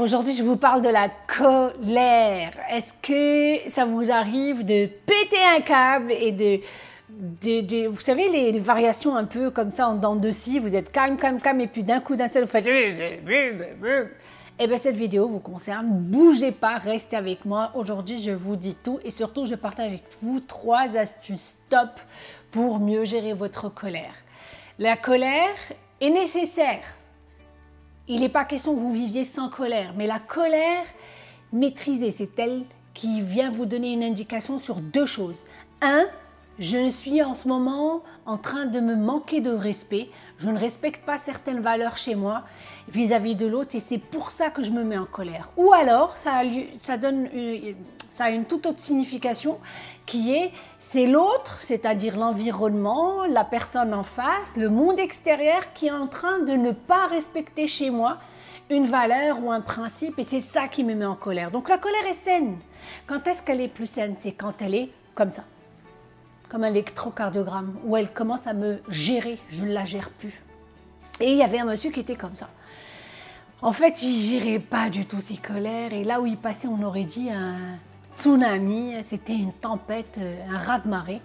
Aujourd'hui, je vous parle de la colère. Est-ce que ça vous arrive de péter un câble et de, vous savez, les, variations un peu comme ça en dents de scie, vous êtes calme, calme, calme, et puis d'un coup, d'un seul, vous faites... Eh bien, cette vidéo vous concerne. Bougez pas, restez avec moi. Aujourd'hui, je vous dis tout et surtout, je partage avec vous trois astuces top pour mieux gérer votre colère. La colère est nécessaire il n'est pas question que vous viviez sans colère, mais la colère maîtrisée, c'est elle qui vient vous donner une indication sur deux choses. Un, je suis en ce moment en train de me manquer de respect. Je ne respecte pas certaines valeurs chez moi vis-à-vis de l'autre et c'est pour ça que je me mets en colère. Ou alors, ça, donne ça a une toute autre signification qui est c'est l'autre, c'est-à-dire l'environnement, la personne en face, le monde extérieur qui est en train de ne pas respecter chez moi une valeur ou un principe et c'est ça qui me met en colère. Donc la colère est saine. Quand est-ce qu'elle est plus saine? C'est quand elle est comme ça, comme un électrocardiogramme, où elle commence à me gérer, je ne la gère plus. Et il y avait un monsieur qui était comme ça. En fait, il gérait pas du tout ses colères et là où il passait, on aurait dit un, tsunami, c'était une tempête, euh, un raz-de-marée.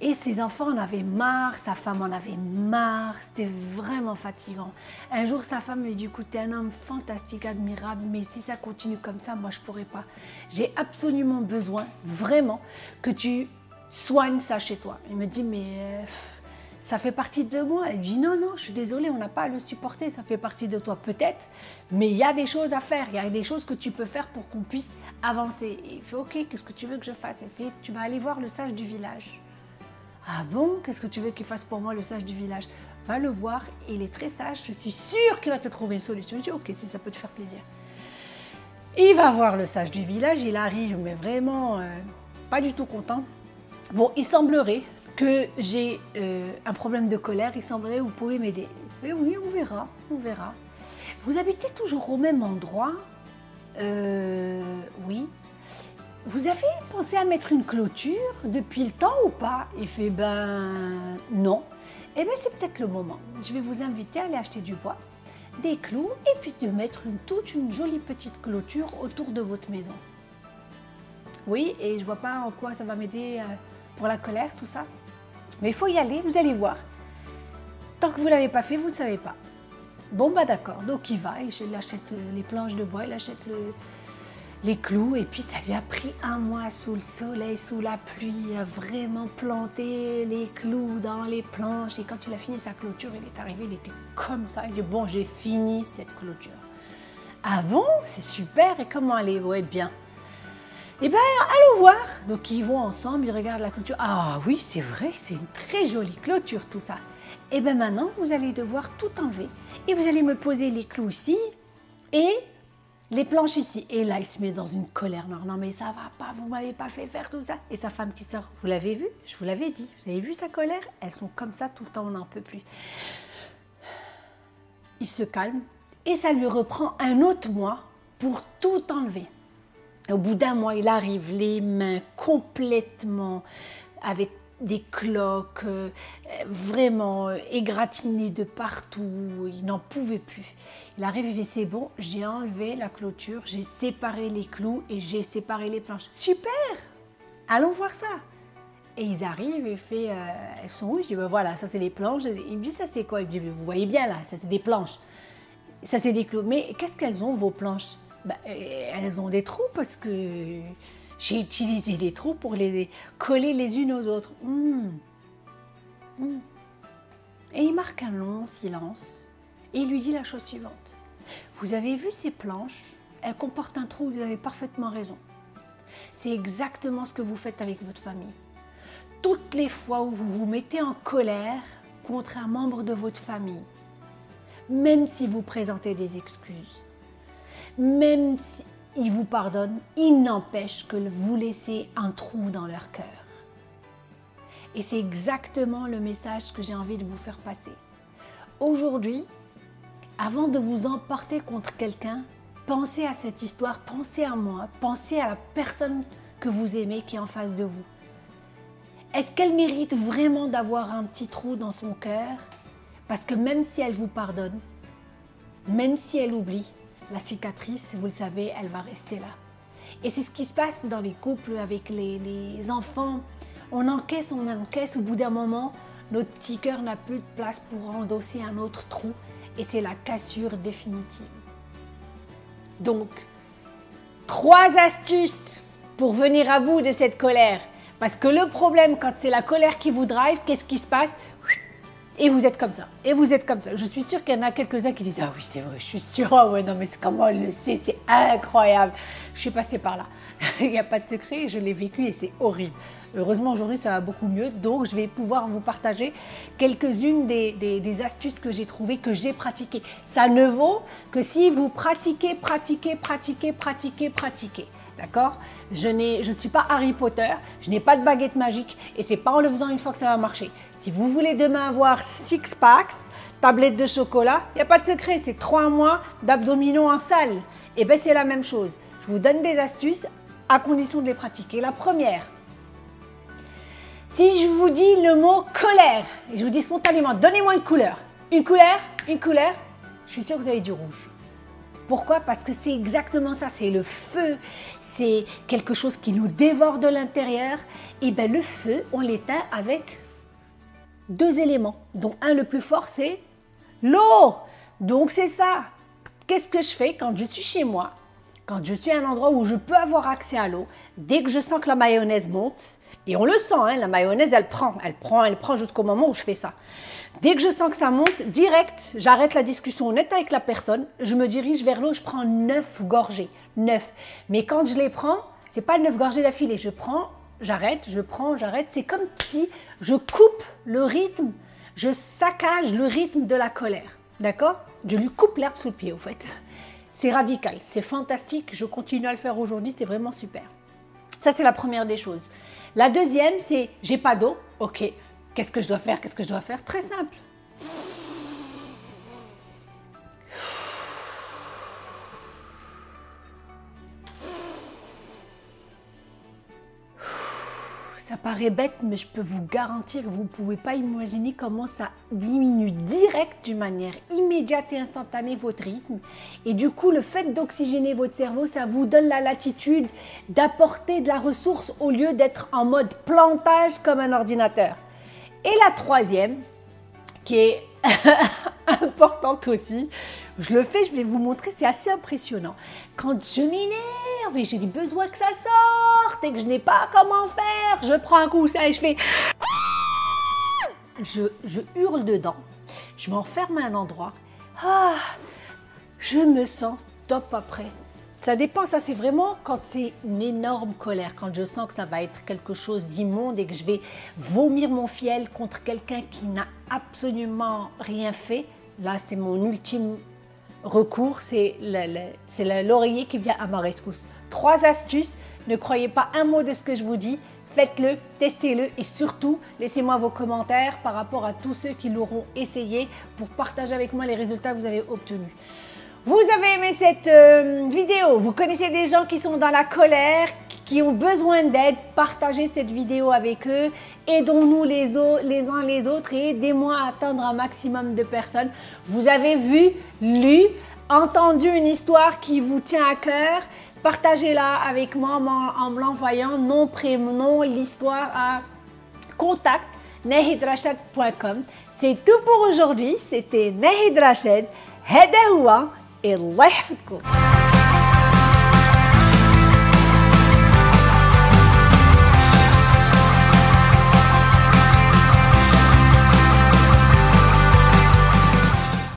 Et ses enfants en avaient marre, sa femme en avait marre, c'était vraiment fatigant. Un jour, sa femme lui dit, écoute, t'es un homme fantastique, admirable, mais si ça continue comme ça, moi, je pourrais pas. J'ai absolument besoin, vraiment, que tu soignes ça chez toi. Il me dit, mais euh, ça fait partie de moi. Elle dit, non, non, je suis désolée, on n'a pas à le supporter, ça fait partie de toi peut-être, mais il y a des choses à faire, il y a des choses que tu peux faire pour qu'on puisse avancer. il fait Ok, qu'est-ce que tu veux que je fasse? Elle fait Tu vas aller voir le sage du village. Ah bon? Qu'est-ce que tu veux qu'il fasse pour moi, le sage du village? Va le voir, il est très sage, je suis sûre qu'il va te trouver une solution. Je dis Ok, si ça peut te faire plaisir. Il va voir le sage du village, il arrive, mais vraiment euh, pas du tout content. Bon, il semblerait que j'ai euh, un problème de colère, il semblerait vous pouvez m'aider. Oui, oui, on verra, on verra. Vous habitez toujours au même endroit? Euh, oui. Vous avez pensé à mettre une clôture depuis le temps ou pas? Il fait ben non. Eh bien c'est peut-être le moment. Je vais vous inviter à aller acheter du bois, des clous et puis de mettre toute une jolie petite clôture autour de votre maison. Oui, et je vois pas en quoi ça va m'aider euh, pour la colère, tout ça. Mais il faut y aller, vous allez voir. Tant que vous ne l'avez pas fait, vous ne savez pas. Bon, bah d'accord, donc il va, il achète les planches de bois, il achète les clous, et puis ça lui a pris un mois sous le soleil, sous la pluie, à vraiment planter les clous dans les planches. Et quand il a fini sa clôture, il est arrivé, il était comme ça, il dit Bon, j'ai fini cette clôture. Ah bon, c'est super, et comment allez Ouais, bien. Eh bien, allons voir. Donc ils vont ensemble, ils regardent la clôture. Ah oui, c'est vrai, c'est une très jolie clôture tout ça. Et eh bien maintenant, vous allez devoir tout enlever. Et vous allez me poser les clous ici et les planches ici. Et là, il se met dans une colère. Non, non, mais ça va pas, vous m'avez pas fait faire tout ça. Et sa femme qui sort, vous l'avez vu? Je vous l'avais dit. Vous avez vu sa colère? Elles sont comme ça tout le temps, on n'en peut plus. Il se calme et ça lui reprend un autre mois pour tout enlever. Au bout d'un mois, il arrive les mains complètement avec des cloques, euh, vraiment euh, égratignées de partout. Il n'en pouvait plus. Il arrive et c'est bon, j'ai enlevé la clôture, j'ai séparé les clous et j'ai séparé les planches. Super Allons voir ça. Et ils arrivent et fait, euh, elles sont où? Je dis, ben voilà, ça c'est les planches. Il me dit, ça c'est quoi? Il me dit, vous voyez bien là, ça c'est des planches. Ça c'est des clous. Mais qu'est-ce qu'elles ont vos planches? Ben, Elles ont des trous parce que j'ai utilisé les trous pour les coller les unes aux autres. Hmm. Hmm. Et il marque un long silence et il lui dit la chose suivante. Vous avez vu ces planches? Elles comportent un trou, vous avez parfaitement raison. C'est exactement ce que vous faites avec votre famille. Toutes les fois où vous vous mettez en colère contre un membre de votre famille, même si vous présentez des excuses, même si ils vous pardonnent, il n'empêche que vous laissez un trou dans leur cœur. Et c'est exactement le message que j'ai envie de vous faire passer. Aujourd'hui, avant de vous emporter contre quelqu'un, pensez à cette histoire, pensez à moi, pensez à la personne que vous aimez qui est en face de vous. Est-ce qu'elle mérite vraiment d'avoir un petit trou dans son cœur? Parce que même si elle vous pardonne, même si elle oublie, la cicatrice, vous le savez, elle va rester là. Et c'est ce qui se passe dans les couples avec les, enfants. On encaisse, on encaisse, au bout d'un moment, notre petit cœur n'a plus de place pour endosser un autre trou et c'est la cassure définitive. Donc, trois astuces pour venir à bout de cette colère. Parce que le problème, quand c'est la colère qui vous drive, qu'est-ce qui se passe? Et vous êtes comme ça. Et vous êtes comme ça. Je suis sûre qu'il y en a quelques-uns qui disent Ah oui, c'est vrai, je suis sûre. Ah ouais, non, mais comment elle le sait C'est incroyable. Je suis passée par là. Il n'y a pas de secret. Je l'ai vécu et c'est horrible. Heureusement, aujourd'hui, ça va beaucoup mieux. Donc, je vais pouvoir vous partager quelques-unes des, des, astuces que j'ai trouvées, que j'ai pratiquées. Ça ne vaut que si vous pratiquez, pratiquez, pratiquez, pratiquez, pratiquez. D'accord? Je, je ne suis pas Harry Potter, je n'ai pas de baguette magique et c'est pas en le faisant une fois que ça va marcher. Si vous voulez demain avoir six packs, tablette de chocolat, il n'y a pas de secret, c'est trois mois d'abdominaux en salle. Et eh bien c'est la même chose. Je vous donne des astuces à condition de les pratiquer. La première, si je vous dis le mot colère, et je vous dis spontanément, donnez-moi une couleur. Une couleur, une couleur, je suis sûre que vous avez du rouge. Pourquoi? Parce que c'est exactement ça, c'est le feu, c'est quelque chose qui nous dévore de l'intérieur. Et bien le feu, on l'éteint avec deux éléments, dont un le plus fort, c'est l'eau. Donc c'est ça. Qu'est-ce que je fais quand je suis chez moi, quand je suis à un endroit où je peux avoir accès à l'eau, dès que je sens que la mayonnaise monte, et on le sent, hein, la mayonnaise, elle prend, elle prend, elle prend jusqu'au moment où je fais ça. Dès que je sens que ça monte, direct, j'arrête la discussion honnête avec la personne, je me dirige vers l'eau, je prends neuf gorgées, neuf. Mais quand je les prends, c'est pas neuf gorgées d'affilée, je prends, j'arrête, je prends, j'arrête. C'est comme si je coupe le rythme, je saccage le rythme de la colère, d'accord? Je lui coupe l'herbe sous le pied, au fait. C'est radical, c'est fantastique, je continue à le faire aujourd'hui, c'est vraiment super. Ça, c'est la première des choses. La deuxième, c'est j'ai pas d'eau. Ok, qu'est-ce que je dois faire? Qu'est-ce que je dois faire? Très simple. Ça paraît bête, mais je peux vous garantir que vous ne pouvez pas imaginer comment ça diminue direct, d'une manière immédiate et instantanée, votre rythme. Et du coup, le fait d'oxygéner votre cerveau, ça vous donne la latitude d'apporter de la ressource au lieu d'être en mode plantage comme un ordinateur. Et la troisième, qui est importante aussi, je le fais, je vais vous montrer, c'est assez impressionnant. Quand je m'énerve et j'ai besoin que ça sorte et que je n'ai pas comment faire, je prends un coup ça et je fais... Je, je hurle dedans, je m'enferme à un endroit. Ah, je me sens top après. Ça dépend, ça c'est vraiment quand c'est une énorme colère, quand je sens que ça va être quelque chose d'immonde et que je vais vomir mon fiel contre quelqu'un qui n'a absolument rien fait. Là, c'est mon ultime recours, c'est l'oreiller qui vient à ma rescousse. Trois astuces, ne croyez pas un mot de ce que je vous dis, faites-le, testez-le et surtout laissez-moi vos commentaires par rapport à tous ceux qui l'auront essayé pour partager avec moi les résultats que vous avez obtenus. Vous avez aimé cette euh, vidéo, vous connaissez des gens qui sont dans la colère, qui ont besoin d'aide, partagez cette vidéo avec eux, aidons-nous les, les uns les autres et aidez-moi à atteindre un maximum de personnes. Vous avez vu, lu, entendu une histoire qui vous tient à cœur, Partagez-la avec moi en me l'envoyant nom, prénom, l'histoire à contact C'est tout pour aujourd'hui. C'était Nahid Rachid. Hedahoua et Allah